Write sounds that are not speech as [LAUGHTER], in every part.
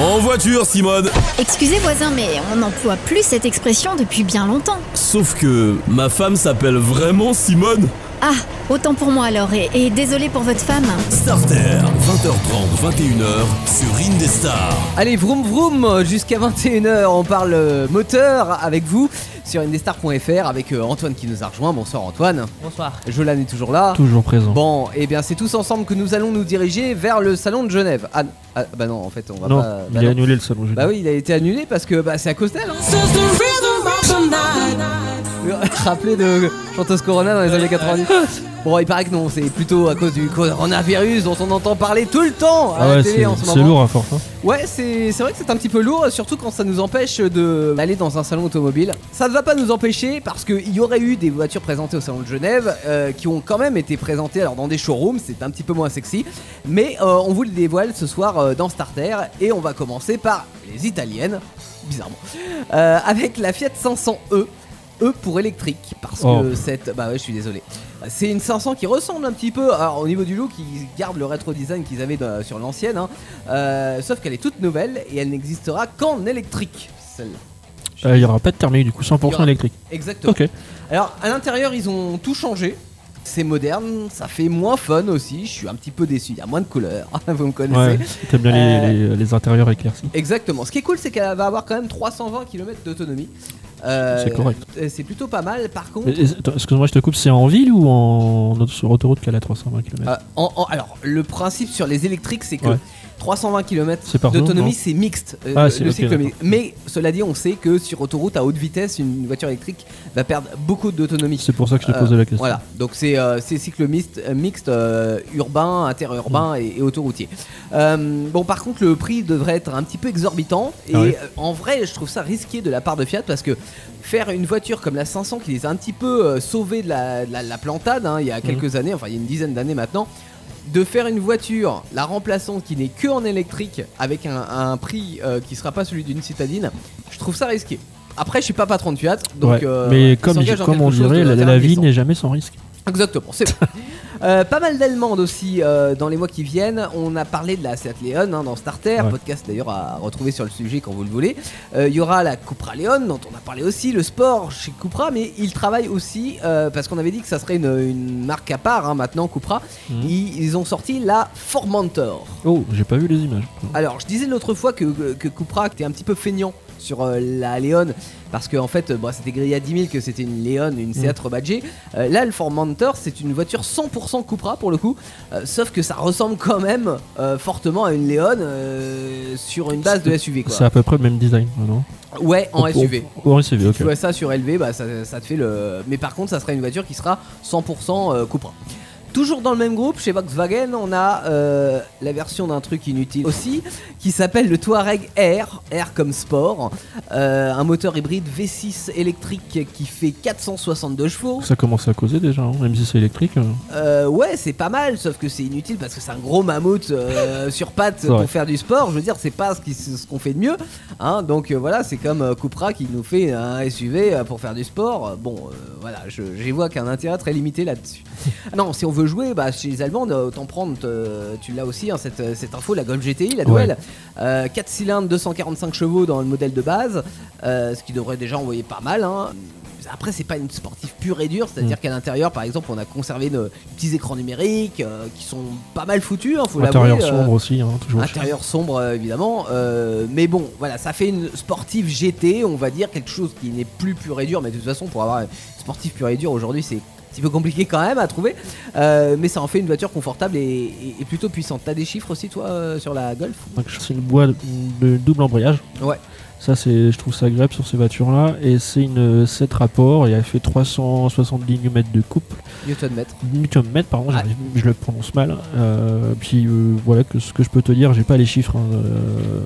En voiture, Simone Excusez voisin, mais on n'emploie plus cette expression depuis bien longtemps. Sauf que ma femme s'appelle vraiment Simone Ah, autant pour moi alors, et, et désolé pour votre femme. Starter, 20h30, 21h, sur Indestar. Allez, vroom vroom, jusqu'à 21h, on parle euh, moteur avec vous sur indestar.fr avec euh, Antoine qui nous a rejoint. Bonsoir Antoine. Bonsoir. Jolan est toujours là. Toujours présent. Bon, et bien c'est tous ensemble que nous allons nous diriger vers le salon de Genève. Ah, ah, bah non, en fait, on va non, pas. il bah a annulé le salon. je Bah dis. oui, il a été annulé parce que bah, c'est à cause d'elle. Hein. [LAUGHS] Rappelé de chanteuse Corona dans les années 90. Bon, il paraît que non, c'est plutôt à cause du coronavirus dont on entend parler tout le temps à Ah la télé c'est en ce c'est moment. lourd à force. hein. Ouais, c'est c'est vrai que c'est un petit peu lourd, surtout quand ça nous empêche de- d'aller dans un salon automobile. Ça ne va pas nous empêcher parce qu'il y aurait eu des voitures présentées au salon de Genève euh, qui ont quand même été présentées alors dans des showrooms, c'est un petit peu moins sexy, mais euh, on vous le dévoile ce soir euh, dans Starter et on va commencer par les italiennes, bizarrement, avec la Fiat 500e. E pour électrique parce Oh. que cette bah ouais je suis désolé c'est une 500 qui ressemble un petit peu alors au niveau du look ils gardent le rétro design qu'ils avaient sur l'ancienne hein. Euh, sauf qu'elle est toute nouvelle et elle n'existera qu'en électrique celle-là Euh, Il y aura pas de thermique, du coup Il y 100% aura- électrique. exactement Ok. alors à l'intérieur ils ont tout changé c'est moderne, ça fait moins fun aussi. Je suis un petit peu déçu. Il y a moins de couleurs. [LAUGHS] Vous me connaissez. Ouais, t'aimes bien Euh, les, les- les intérieurs éclaircis. Exactement. Ce qui est cool, c'est qu'elle va avoir quand même 320 km d'autonomie. Euh, C'est correct. C'est plutôt pas mal. Par contre, Excuse-moi, je te coupe, c'est en ville ou en sur autoroute qu'elle a 320 km Euh, en- en- alors, le principe sur les électriques, c'est que Ouais. 320 km d'autonomie, c'est mixte. euh, Ah, le cycle. Mais cela dit, on sait que sur autoroute à haute vitesse, une voiture électrique va perdre beaucoup d'autonomie. C'est pour ça que je te Euh, posais la question. Voilà, donc c'est euh, cycle mixte, euh, mixte euh, urbain, interurbain et, et autoroutier. Euh, bon, par contre, le prix devrait être un petit peu exorbitant. Et Ah euh, en vrai, je trouve ça risqué de la part de Fiat parce que faire une voiture comme la 500 qui les a un petit peu euh, sauvés de la, de la- la plantade hein, il y a quelques années, enfin il y a une dizaine d'années maintenant. De faire une voiture, la remplaçante qui n'est que en électrique, avec un, un prix euh, qui sera pas celui d'une citadine, je trouve ça risqué. Après, je suis pas patron de Fiat, donc. Ouais, euh, mais comme, on dirait, la, la vie n'est jamais sans risque. Exactement, c'est. [LAUGHS] Euh, pas mal d'Allemandes aussi euh, dans les mois qui viennent. On a parlé de la Seat Leon hein, dans Starter, Ouais. podcast d'ailleurs à retrouver sur le sujet quand vous le voulez. Euh, Il y aura la Cupra Leon dont on a parlé aussi, le sport chez Cupra, mais ils travaillent aussi parce qu'on avait dit que ça serait une, une marque à part hein, maintenant Cupra. Mhm. Ils, ils ont sorti la Formentor. Oh, j'ai pas vu les images. Alors, je disais l'autre fois que, que Cupra était un petit peu feignant sur euh, la Léon parce qu'en en fait, bon, c'était grillé à 10 000 que c'était une Léon, une Seat rebadgée. Euh, là, le Formentor, c'est une voiture 100% Cupra pour le coup, euh, sauf que ça ressemble quand même fortement à une Léon euh, sur une base de SUV. C'est à peu près le même design, non Ouais, en SUV. En SUV, ok. Tu vois ça sur LV, bah, ça, ça te fait le. Mais par contre, ça sera une voiture qui sera 100% euh, Cupra. Toujours dans le même groupe, chez Volkswagen, on a euh, la version d'un truc inutile aussi, qui s'appelle le Touareg Air, Air comme sport, Euh, un moteur hybride V6 électrique qui fait 462 chevaux. Ça commence à causer déjà, hein, même si c'est électrique. euh. Ouais, c'est pas mal, sauf que c'est inutile parce que c'est un gros mammouth [LAUGHS] sur pattes pour faire du sport. Je veux dire, c'est pas ce qu'on fait de mieux. Hein, donc voilà, c'est comme Cupra qui nous fait un SUV pour faire du sport. Bon, voilà, je- j'y vois qu'un intérêt très limité là-dessus. non, si on veut jouer, bah, chez les Allemandes, euh, autant prendre, euh, tu l'as aussi, hein, cette, cette info, la Golf GTI, la nouvelle. 4 cylindres, 245 chevaux dans le modèle de base, euh, ce qui devrait déjà envoyer pas mal. hein. Après, c'est pas une sportive pure et dure, c'est-à-dire Mm. qu'à l'intérieur, par exemple, on a conservé nos petits écrans numériques euh, qui sont pas mal foutus, hein, faut Intérieur euh, sombre aussi, hein, toujours. Intérieur sombre euh, évidemment, euh, mais bon voilà ça fait une sportive GT on va dire quelque chose qui n'est plus pur et dur mais de toute façon pour avoir une sportive pure et dure aujourd'hui c'est petit peu compliqué quand même à trouver Euh, mais ça en fait une voiture confortable et, et- et plutôt puissante. T'as des chiffres aussi toi euh, sur la Golf? Donc, C'est une boîte de double embrayage. Ouais. Ça, c'est, je trouve ça agréable sur ces voitures-là. Et c'est une 7 rapports et elle fait 370 Nm de couple. Newton mètre. Newton mètre, pardon, Ah. je le prononce mal. Euh, puis euh, voilà que ce que je peux te dire, j'ai pas les chiffres. hein, euh,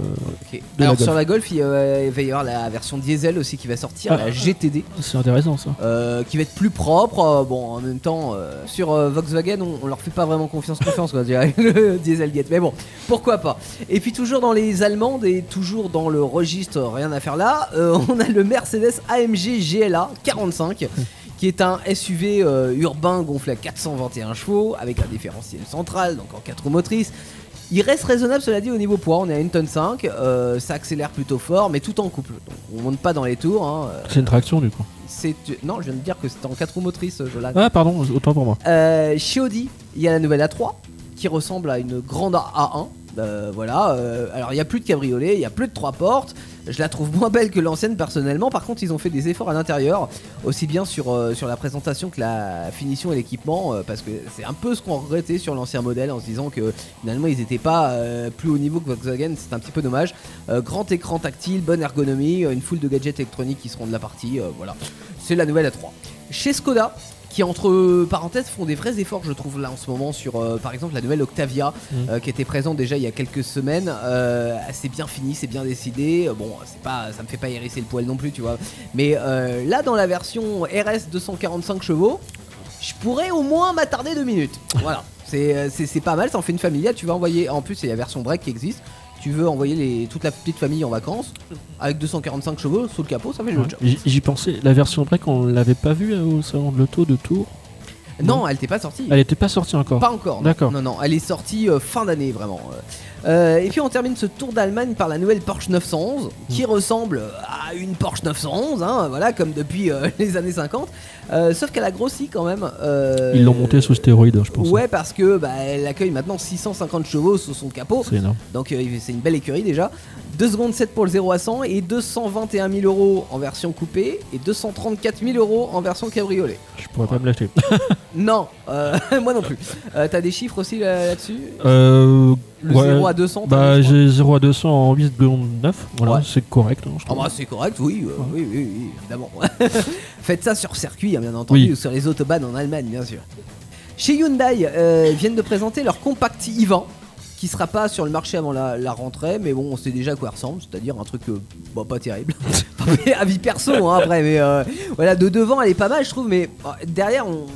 la Alors sur la Golf il, euh, il va y avoir la version diesel aussi qui va sortir, Ah. la GTD. c'est intéressant ça. Euh, qui va être plus propre. euh, bon, en même temps, euh, sur euh, Volkswagen, on, on leur fait pas vraiment confiance, confiance, quoi, [LAUGHS] le Dieselgate. Mais bon, pourquoi pas. Et puis toujours dans les Allemandes et toujours dans le registre, rien à faire là, euh, on a le Mercedes AMG GLA 45. Qui est un SUV euh, urbain gonflé à 421 chevaux avec un différentiel central, donc en 4 roues motrices. Il reste raisonnable, cela dit, au niveau poids. On est à 1 tonne 5. euh, ça accélère plutôt fort, mais tout en couple. Donc, on monte pas dans les tours. hein, C'est une traction du coup. c'est non, je viens de dire que c'était en 4 roues motrices, Jolan. Ah, pardon, autant pour moi. Chez Audi, il y a la nouvelle A3 qui ressemble à une grande A1. Euh, voilà, euh, alors il n'y a plus de cabriolet, il n'y a plus de trois portes. Je la trouve moins belle que l'ancienne personnellement. Par contre, ils ont fait des efforts à l'intérieur, aussi bien sur, euh, sur la présentation que la finition et l'équipement, parce que c'est un peu ce qu'on regrettait sur l'ancien modèle en se disant que finalement ils n'étaient pas plus haut niveau que Volkswagen. C'est un petit peu dommage. Grand écran tactile, bonne ergonomie, une foule de gadgets électroniques qui seront de la partie. voilà, c'est la nouvelle A3. Chez Skoda, qui entre parenthèses font des vrais efforts je trouve là en ce moment sur euh, par exemple la nouvelle Octavia Mhm. euh, qui était présente déjà il y a quelques semaines. Euh, c'est bien fini c'est bien décidé. Bon c'est pas ça me fait pas hérisser le poil non plus tu vois. Mais là dans la version RS 245 chevaux je pourrais au moins m'attarder deux minutes. Voilà. C'est c'est c'est pas mal ça en fait une familiale tu vas envoyer. En plus il y a la version break qui existe tu veux envoyer les, toute la petite famille en vacances avec 245 chevaux sous le capot ça fait le job. J'y pensais, la version break, on l'avait pas vue euh, au salon de l'auto de Tours. Non elle t'est pas sortie Elle était pas sortie encore. Pas encore. D'accord. Non, non, elle est sortie euh, fin d'année vraiment. Euh, et puis on termine ce tour d'Allemagne par la nouvelle Porsche 911 qui Mm. ressemble à une Porsche 911, hein, voilà, comme depuis euh, [LAUGHS] les années 50. Euh, sauf qu'elle a grossi quand même. euh, Ils l'ont montée sous stéroïdes, je pense. Ouais, parce que bah, elle accueille maintenant 650 chevaux sous son capot. C'est énorme. Donc euh, c'est une belle écurie déjà. 2 secondes 7 pour le 0 à 100 et 221 000 euros en version coupée et 234 000 euros en version cabriolet. Je pourrais pas me l'acheter. [LAUGHS] Non, euh, [LAUGHS] moi non plus. Euh, T'as des chiffres aussi là- là-dessus Euh, Le ouais, 0 à 200 t'as Bah, des chiffres j'ai 0 à 200 en 8 secondes 9. Voilà, Ouais. c'est correct. hein, je Ah trouve. bah c'est correct, oui, euh, oui, oui, oui, évidemment. [LAUGHS] Faites ça sur circuit, hein, bien entendu, Oui. ou sur les autobahns en Allemagne, bien sûr. Chez Hyundai, euh, ils viennent de présenter leur compact i20, qui sera pas sur le marché avant la, la rentrée, mais bon, on sait déjà à quoi il ressemble, c'est-à-dire un truc euh, bah, pas terrible. [LAUGHS] Avis perso, hein, après, mais euh, voilà, de devant, elle est pas mal, je trouve, mais euh, derrière, on.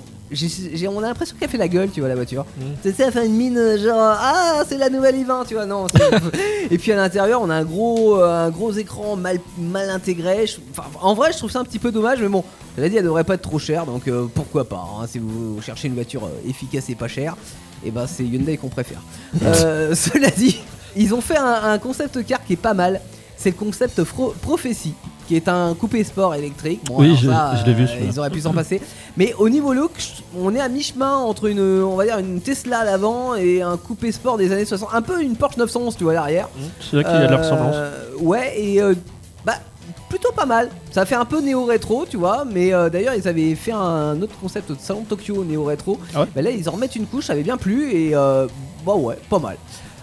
On a l'impression qu'elle fait la gueule, tu vois, la voiture. Mm. C'est ça, elle fait une mine genre Ah, c'est la nouvelle i20, tu vois, non. [LAUGHS] Et puis à l'intérieur, on a un gros, euh, un gros écran mal, mal intégré. Je- en vrai, je trouve ça un petit peu dommage, mais bon, je l'ai dit, elle devrait pas être trop chère, donc euh, pourquoi pas. hein, si vous cherchez une voiture euh, efficace et pas chère, et ben c'est Hyundai qu'on préfère. [LAUGHS] Euh, cela dit, ils ont fait un, un concept car qui est pas mal. C'est le concept Prophecy, qui est un coupé sport électrique. Bon, Oui, je- ça, je l'ai vu. Ils auraient pu s'en passer. Mais au niveau look, on est à mi-chemin entre une, on va dire, une Tesla à l'avant et un coupé sport des années 60. Un peu une Porsche 911, tu vois, à l'arrière. C'est là qu'il y a de la Euh, ressemblance. Ouais, et euh, bah plutôt pas mal. Ça fait un peu néo-rétro, tu vois. Mais euh, d'ailleurs, ils avaient fait un autre concept au salon de Tokyo néo-rétro. Ah ouais Bah là, ils en remettent une couche, ça avait bien plu et euh, bah ouais, pas mal.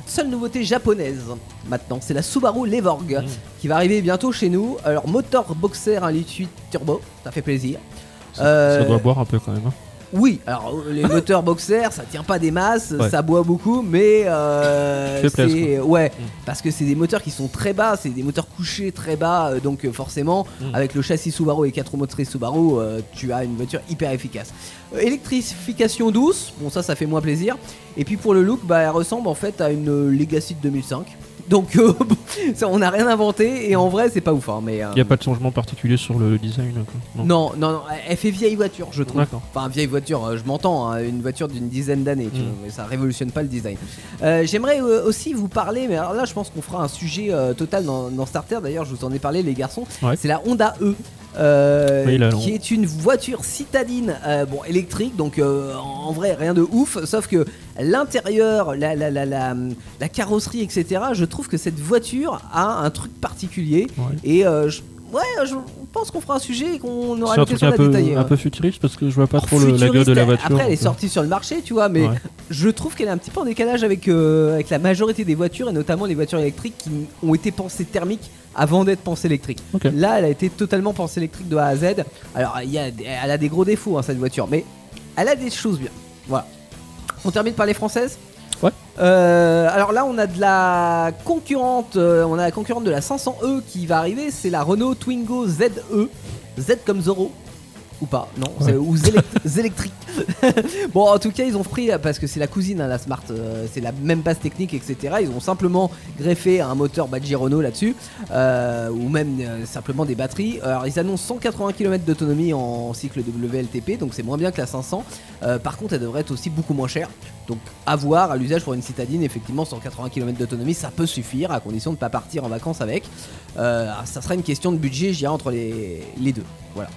Seule nouveauté japonaise maintenant, c'est la Subaru Levorg Mmh. Qui va arriver bientôt chez nous. Alors moteur boxer 1 litre 8 turbo, ça fait plaisir. Ça, euh, ça doit boire un peu quand même. hein. Oui, alors les [LAUGHS] moteurs boxer, ça tient pas des masses, Ouais. ça boit beaucoup, mais euh, [LAUGHS] c'est ouais, Mm. parce que c'est des moteurs qui sont très bas, c'est des moteurs couchés très bas, euh, donc euh, forcément Mm. avec le châssis Subaru et 4 roues motrices Subaru, tu as une voiture hyper efficace. Électrification douce, bon ça ça fait moins plaisir, et puis pour le look, bah elle ressemble en fait à une Legacy de 2005. Donc euh, [LAUGHS] ça, on n'a rien inventé et en vrai c'est pas ouf hein, mais euh, Il n'y a pas de changement particulier sur le design. quoi. non, non, non, elle fait vieille voiture, je trouve. Enfin, vieille voiture, euh, je m'entends, hein, une voiture d'une dizaine d'années, Mm. vois, mais ça révolutionne pas le design. Euh, J'aimerais euh, aussi vous parler, mais alors là, je pense qu'on fera un sujet euh, total dans, dans Starter. D'ailleurs, je vous en ai parlé, les garçons. Ouais. C'est la Honda E. euh, Oui, qui est une voiture citadine, euh, bon électrique, donc euh, en vrai rien de ouf, sauf que l'intérieur, la, la, la, la, la carrosserie, etc. Je trouve que cette voiture a un truc particulier Ouais. et euh, je, ouais, je pense qu'on fera un sujet et qu'on aura un l'occasion un peu, la détailler. un peu futuriste parce que je vois pas trop le- la gueule de la voiture. Après, elle est euh, sortie sur le marché, tu vois, mais Ouais. je trouve qu'elle est un petit peu en décalage avec, euh, avec la majorité des voitures et notamment les voitures électriques qui ont été pensées thermiques avant d'être pensées électriques. Ok. Là, elle a été totalement pensée électrique de A à Z. Alors, y a, elle a des gros défauts, hein, cette voiture, mais elle a des choses bien. Voilà. On termine par les françaises? Euh, alors là, on a de la concurrente, euh, on a la concurrente de la 500e qui va arriver, c'est la Renault Twingo ZE, Z comme Zoro. Ou pas, non, Ouais. ou [LAUGHS] électriques. [LAUGHS] bon, en tout cas, ils ont pris, parce que c'est la cousine, hein, la Smart, euh, c'est la même base technique, etc. Ils ont simplement greffé un moteur Badger Renault là-dessus, euh, ou même euh, simplement des batteries. Alors, ils annoncent 180 km d'autonomie en cycle WLTP, donc c'est moins bien que la 500. Euh, par contre, elle devrait être aussi beaucoup moins chère. Donc, à voir, à l'usage pour une citadine, effectivement, 180 km d'autonomie, ça peut suffire, à condition de ne pas partir en vacances avec. Ça sera une question de budget, je dirais, entre les, les deux. Voilà.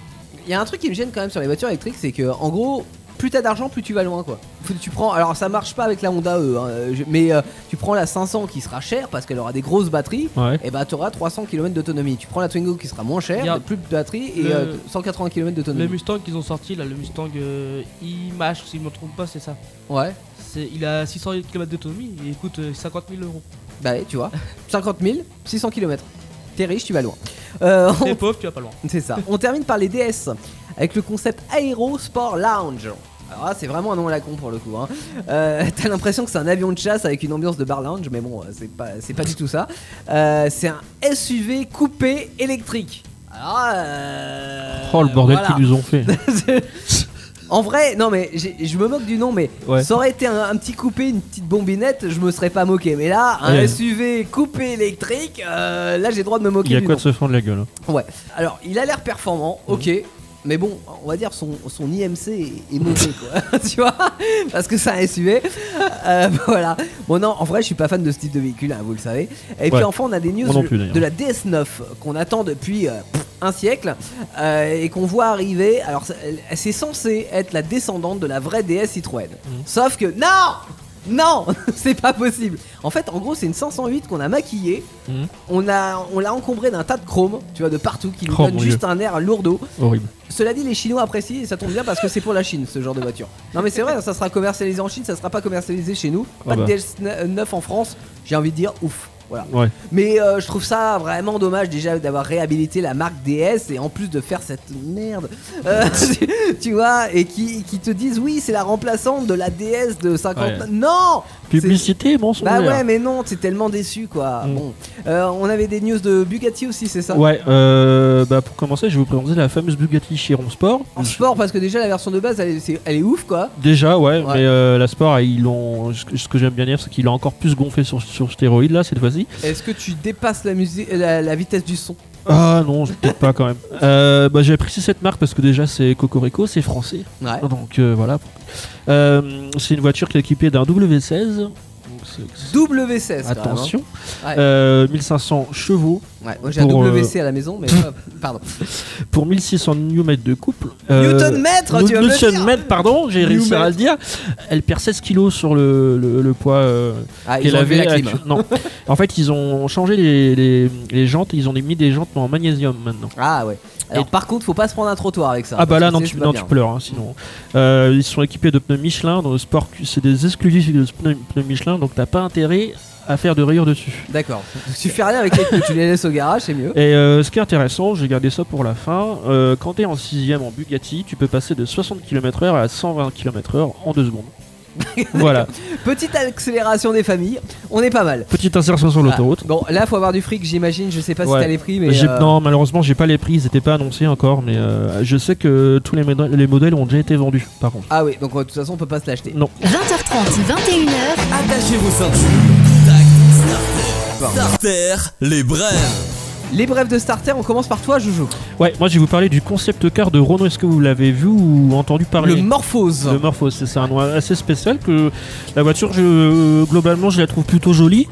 Il y a un truc qui me gêne quand même sur les voitures électriques, c'est que en gros, plus t'as d'argent, plus tu vas loin quoi. Tu prends, alors ça marche pas avec la Honda E, hein, je- mais euh, tu prends la 500 qui sera chère parce qu'elle aura des grosses batteries, Ouais. et bah tu auras 300 km d'autonomie. Tu prends la Twingo qui sera moins chère, mais plus de batterie et Le- euh, 180 km Le d'autonomie. Mustang qu'ils ont sorti, là, le Mustang euh, E-Mash, si je me trompe pas, c'est ça. Ouais, C'est, il a 600 km d'autonomie et il coûte euh, 50 000 euros. bah ouais, tu vois, 50 000, 600 km. T'es riche, tu vas loin. Euh, on- T'es pauvre, tu vas pas loin. C'est ça. On termine par les DS avec le concept Aero Sport Lounge. Alors là, c'est vraiment un nom à la con pour le coup. Hein. Euh, T'as l'impression que c'est un avion de chasse avec une ambiance de bar lounge, mais bon, c'est pas, c'est pas du tout ça. Euh, c'est un SUV coupé électrique. Alors, euh, Oh le bordel voilà. qu'ils nous ont fait. [LAUGHS] En vrai, non mais je me moque du nom, mais Ouais. ça aurait été un, un petit coupé, une petite bombinette, je me serais pas moqué. Mais là, un Ouais. SUV coupé électrique, euh, là j'ai le droit de me moquer. Il y a du quoi nom. de se fendre la gueule. hein. Ouais. Alors, il a l'air performant, ok. Mais bon, on va dire son, son IMC est, est mauvais, quoi. [LAUGHS] tu vois? Parce que c'est un SUV. Euh, [LAUGHS] voilà. Bon, non, en vrai, je suis pas fan de ce type de véhicule, hein, vous le savez. Et puis enfin, on a des news de- plus, d'ailleurs. de la DS9 qu'on attend depuis euh, pff, un siècle euh, et qu'on voit arriver. Alors, c'est censé être la descendante de la vraie DS Citroën. Mhm. Sauf que, non non, [LAUGHS] c'est pas possible. En fait, en gros, c'est une 508 qu'on a maquillée. Mhm. On a, on l'a encombré d'un tas de chrome, tu vois, de partout, qui nous Oh, donne juste un air lourdeau. Horrible. Cela dit, les Chinois apprécient et ça tombe bien parce que c'est pour la Chine ce genre de voiture. Non, mais c'est vrai, ça sera commercialisé en Chine, ça sera pas commercialisé chez nous. Pas Ah bah. de DS9 en France. J'ai envie de dire ouf. Voilà. Ouais. Mais euh, je trouve ça vraiment dommage déjà d'avoir réhabilité la marque DS et en plus de faire cette merde, euh, [LAUGHS] tu, tu vois, et qui, qui te disent oui, c'est la remplaçante de la DS de 50. Ouais. Non Publicité, mensonge. Bah ouais, mais non, t'es tellement déçu quoi. Mm. Bon, Euh, on avait des news de Bugatti aussi, c'est ça? Ouais, euh, bah pour commencer, je vais vous présenter la fameuse Bugatti Chiron Sport. En sport, parce que déjà la version de base, elle est, c'est- elle est ouf quoi. Déjà, ouais, Ouais. mais la Sport, ils l'ont. Ce que, j'aime bien dire, c'est qu'ils l'ont encore plus gonflé sur, sur stéroïdes là cette fois-ci. Est-ce que tu dépasses la, musique, la, la vitesse du son Ah non, je- peut-être pas quand même. Euh, bah, j'ai apprécié cette marque parce que déjà c'est Cocorico, c'est français. Ouais. Donc euh, voilà. Euh, c'est une voiture qui est équipée d'un W16. Donc, c'est- c'est- W16. quand même, Attention. Ouais. Euh, 1500 chevaux. Ouais, moi j'ai un Pour, euh, WC à la maison, mais [LAUGHS] euh, pardon. pour 1600 Nm de couple. Euh, Newton mètre, tu vas me dire Newton-mètre, pardon, j'ai réussi à le dire. Elle perd 16 kg sur le, le- le poids euh, Ah, qu'elle avait la clim. Non. [LAUGHS] en fait, ils ont changé les, les- les jantes, ils ont mis des jantes en magnésium maintenant. Ah ouais. Alors Et- par contre, faut pas se prendre un trottoir avec ça. Ah bah là non tu, non, tu pleures hein, sinon. Euh, ils sont équipés de pneus Michelin dans le sport c'est des exclusifs de pneus Michelin donc t'as pas intérêt à faire de rayures dessus. D'accord. Tu fais rien avec les pneus, tu les laisses au garage, c'est mieux. Et euh, ce qui est intéressant, j'ai gardé ça pour la fin, euh, quand t'es en sixième en Bugatti, tu peux passer de 60 km/h à 120 km/h en deux secondes. [LAUGHS] voilà, Petite accélération des familles, on est pas mal. petite insertion sur l'autoroute. Ah, bon, là faut avoir du fric, j'imagine. Je sais pas si Ouais. t'as les prix, mais. Euh, Non, malheureusement, j'ai pas les prix, ils étaient pas annoncés encore, mais euh, je sais que tous les, modèles- les modèles ont déjà été vendus, par contre. Ah oui, donc de toute façon on peut pas se l'acheter. Non. 20h30, 21h, Attachez vos ceintures. Starter. Starter, les brèves. Les brefs de starter, on commence par toi, Joujou. Ouais, moi je vais vous parler du concept car de Renault. Est-ce que vous l'avez vu ou entendu parler Le Morphose. Le Morphos, c'est ça, un nom assez spécial que la voiture, je, globalement, je la trouve plutôt jolie.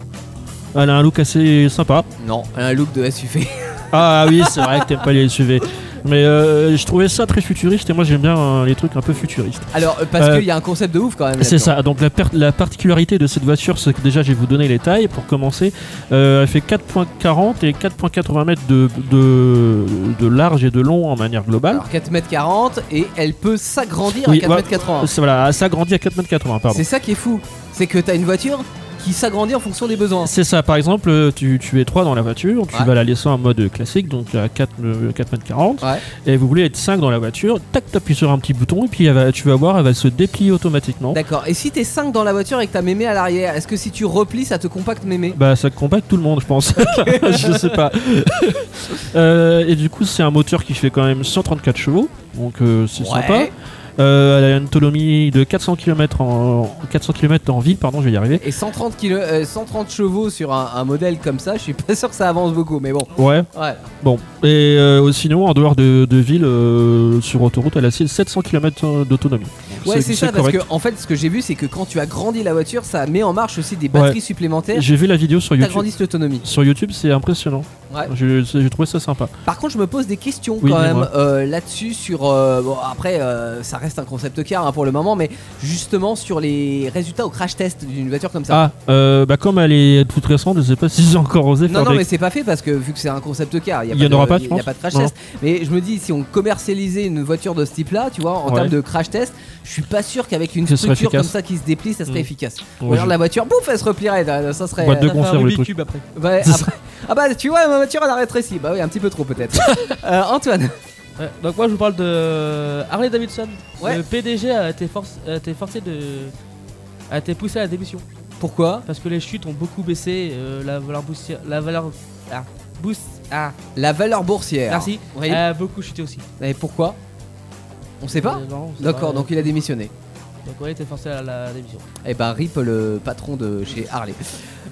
Elle a un look assez sympa. Non, un look de SUV. Ah oui, c'est vrai que t'aimes pas les SUV. Mais euh, je trouvais ça très futuriste et moi j'aime bien euh, les trucs un peu futuristes. Alors, euh, parce Euh, qu'il y a un concept de ouf quand même. C'est ça, donc la, la particularité de cette voiture, c'est que déjà je vais vous donner les tailles pour commencer. Elle fait 4.40 et 4.80 mètres de, de, de large et de long en manière globale. Alors 4m40 et elle peut s'agrandir Oui, à 4m80. C'est- Voilà, ça grandit à 4 mètres 80, pardon. C'est ça qui est fou. C'est que t'as une voiture qui s'agrandit en fonction des besoins. C'est ça, par exemple, euh, tu, tu es 3 dans la voiture, tu Ouais. vas la laisser en mode classique, donc à 4, euh, 4 mètres 40, Ouais. et vous voulez être 5 dans la voiture, tac, t'appuies sur un petit bouton, et puis elle va- tu vas voir, elle va se déplier automatiquement. D'accord. Et si t'es 5 dans la voiture et que t'as mémé à l'arrière, est-ce que si tu replies, ça te compacte mémé? Bah ça compacte tout le monde je pense. [LAUGHS] [LAUGHS] je sais pas. Euh, et du coup c'est un moteur qui fait quand même 134 chevaux, donc euh, c'est sympa. Euh, elle a une autonomie de 400 km en 400 km en ville, pardon, je vais y arriver. Et 130, kilo- euh, 130 chevaux sur un, un modèle comme ça, je suis pas sûr que ça avance beaucoup, mais bon. Ouais, Ouais. bon. Et euh, sinon en dehors de, de ville, euh, sur autoroute, elle a 700 km d'autonomie. Donc, Ouais, c'est ça, parce que en fait, ce que j'ai vu, c'est que quand tu agrandis la voiture, ça met en marche aussi des batteries supplémentaires. J'ai vu la vidéo sur YouTube. L'autonomie. Sur YouTube, c'est impressionnant. Ouais. Je- J'ai trouvé ça sympa. Par contre, je me pose des questions Oui, quand même euh, là-dessus. Sur euh, bon, après, euh, ça reste un concept car hein, pour le moment, mais justement sur les résultats au crash test d'une voiture comme ça. Ah, bah comme elle est toute récente, je sais pas [LAUGHS] si j'ai encore osé Non, faire non, des- mais c'est pas fait parce que vu que c'est un concept car, il Il y en aura pas, tu il y a pas de crash Non. test. Mais je me dis, si on commercialisait une voiture de ce type-là, tu vois, en Ouais. termes de crash test, je suis pas sûr qu'avec une structure comme ça qui se déplie, ça serait Mm. efficace. Ouais, je- la voiture, bouf, elle se replierait. Ça serait. Boîte de conserve, le truc. Cube après. Ouais, après- Ah bah tu vois, ma voiture elle a rétréci. Bah oui, un petit peu trop peut-être. [LAUGHS] Euh, Antoine. Ouais, donc moi je vous parle de Harley Davidson. Ouais. Le PDG a été, forc- a été forcé de. a été poussé à la démission. Pourquoi? Parce que les chutes ont beaucoup baissé, euh, la valeur boursière. La valeur. Ah, boost. Ah, La valeur boursière. merci. Oui. A beaucoup chuté aussi. Et pourquoi? On sait pas? Euh, non, D'accord, pas, donc il a démissionné. Donc ouais, il était forcé à la démission. Eh ben Rip le patron de chez Harley.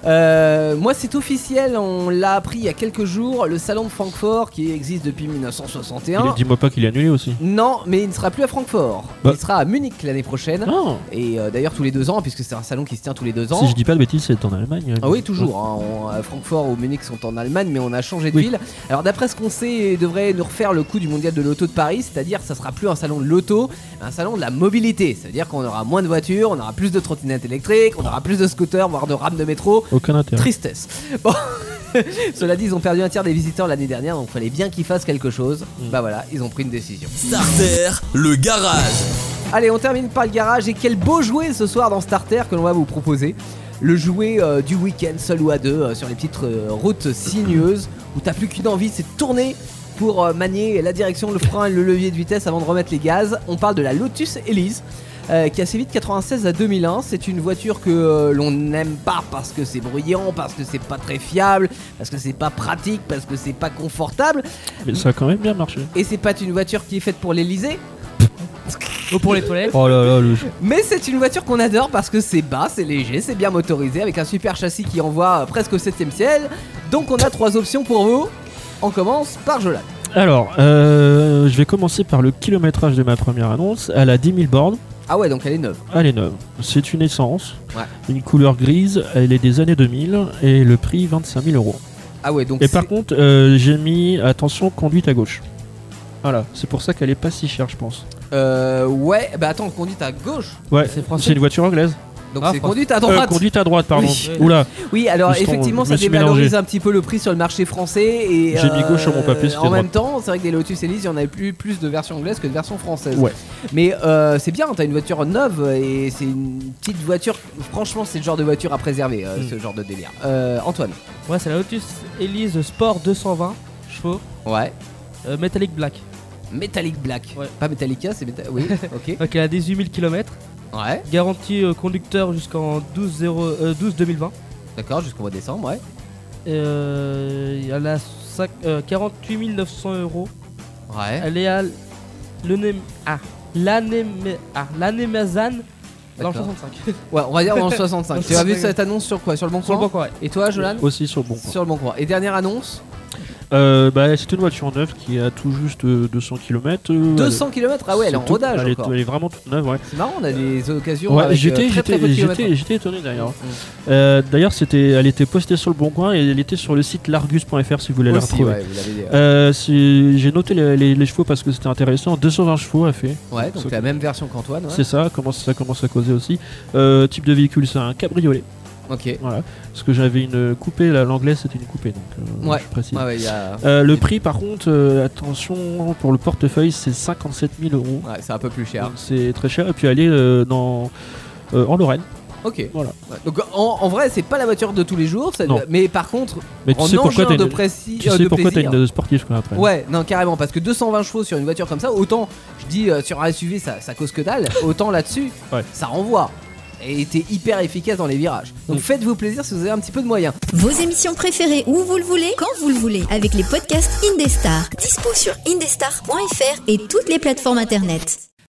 Euh, moi c'est officiel, on l'a appris il y a quelques jours, le salon de Francfort qui existe depuis 1961. Il- Dis-moi pas qu'il est annulé aussi. Non, mais il ne sera plus à Francfort. Bah. Il sera à Munich l'année prochaine. Non Et euh, d'ailleurs tous les deux ans, puisque c'est un salon qui se tient tous les deux ans. Si je dis pas de bêtises, c'est en Allemagne. Ah oui, toujours. hein. On- Francfort ou Munich sont en Allemagne, mais on a changé de Oui. ville. Alors, d'après ce qu'on sait, il devrait nous refaire le coup du mondial de l'auto de Paris, c'est-à-dire ça sera plus un salon de l'auto, mais un salon de la mobilité. C'est-à-dire qu'on aura moins de voitures, on aura plus de trottinettes électriques, on aura plus de scooters, voire de rames de métro. Aucun intérêt. Tristesse. Bon. [LAUGHS] Cela dit, ils ont perdu un tiers des visiteurs l'année dernière, donc fallait bien qu'ils fassent quelque chose. Mm. Bah voilà, ils ont pris une décision. Starter, le garage. Allez, on termine par le garage. Et quel beau jouet ce soir dans Starter que l'on va vous proposer. Le jouet euh, du week-end, seul ou à deux, euh, sur les petites euh, routes sinueuses, où t'as plus qu'une envie, c'est de tourner pour euh, manier la direction, le frein et le levier de vitesse avant de remettre les gaz. On parle de la Lotus Elise. Euh, qui a sévi de 96 à 2001, c'est une voiture que euh, l'on n'aime pas parce que c'est bruyant, parce que c'est pas très fiable, parce que c'est pas pratique, parce que c'est pas confortable, Mais ça a quand même bien marché. et c'est pas une voiture qui est faite pour l'Elysée, Ou pour les toilettes. Oh là là, le... Mais c'est une voiture qu'on adore parce que c'est bas, c'est léger, c'est bien motorisé avec un super châssis qui envoie euh, presque au 7ème ciel. Donc on a trois options pour vous. On commence par Jolan. Alors, euh, je vais commencer par le kilométrage de ma première annonce. Elle a 10 000 bornes. Ah ouais, donc elle est neuve. Elle est neuve. C'est une essence. Ouais. Une couleur grise. Elle est des années 2000. Et le prix 25 000 euros. Ah ouais, donc Et par contre, euh, j'ai mis attention conduite à gauche. Voilà, c'est pour ça qu'elle est pas si chère, je pense. euh, ouais, bah attends, conduite à gauche. Ouais, C'est français. c'est une voiture anglaise. Donc Ah, c'est conduite à Euh, droite. conduite à droite, pardon. Oui. Oula, Oui, alors Juste effectivement, ça dévalorise mélangé. un petit peu le prix sur le marché français. Et J'ai mis gauche sur mon papier, c'était En même droite. temps, c'est vrai que des Lotus Elise, il y en avait plus, plus de versions anglaises que de versions françaises. Ouais. Mais euh, c'est bien, t'as une voiture neuve et c'est une petite voiture. Franchement, c'est le genre de voiture à préserver, euh, Mm. ce genre de délire. Euh, Antoine. Ouais, c'est la Lotus Elise Sport 220 chevaux, Ouais. euh, Metallic Black. Metallic Black. Ouais. Pas Metallica, c'est Meta- Oui, [LAUGHS] ok. Donc elle a 18 000 km. Ouais, Garantie euh, conducteur jusqu'en 12, 0, euh, 12 2020. d'accord, jusqu'au mois de décembre, ouais. Euh, elle a cinq- euh, 48 900 euros. Ouais. Elle est à l'Anem- ah, ah, dans le D'accord. 65. [LAUGHS] Ouais, on va dire dans le 65. Dans tu as vu 65. cette annonce sur quoi? Sur le bon Sur coin le bon coin, ouais. Et toi, Jolan? Aussi sur le bon coin. Sur le bon coin. Et dernière annonce? Euh, bah, c'est une voiture neuve qui a tout juste euh, 200 km. 200 km Ah ouais, elle est en rodage elle, est, encore. elle est vraiment toute neuve, ouais. C'est marrant, on a des occasions. Ouais, j'étais, étonné d'ailleurs. Mm. Euh, d'ailleurs, c'était, elle était postée sur le bon coin et elle était sur le site largus.fr si vous voulez la retrouver. ouais. Euh, j'ai noté les, les- les chevaux parce que c'était intéressant. 220 chevaux a fait. Ouais, donc la même version qu'Antoine. Ouais. C'est ça, commence, ça commence à causer aussi. Euh, type de véhicule, c'est un cabriolet. Ok. Voilà. Parce que j'avais une coupée, là, l'anglaise c'était une coupée, donc euh, Ouais. je précise. Ouais, ouais, il y a. Euh, le prix, par contre, euh, attention, pour le portefeuille, c'est 57 000 euros. Ouais, c'est un peu plus cher. Donc c'est très cher. Et puis aller dans, en Lorraine. Ok. Voilà. Donc en, en vrai, c'est pas la voiture de tous les jours, ça- mais par contre, Mais tu en sais pourquoi t'as de, précis, tu sais de pourquoi t'as plaisir. une sportive quoi après. Ouais, non, carrément, parce que 220 chevaux sur une voiture comme ça, autant, je dis sur un SUV ça, ça cause que dalle, autant là-dessus, ça renvoie. Et t'es hyper efficace dans les virages. Donc Mm. faites-vous plaisir si vous avez un petit peu de moyens. Vos émissions préférées où vous le voulez, quand vous le voulez, avec les podcasts Indestar. Dispo sur indestar.fr et toutes les plateformes internet.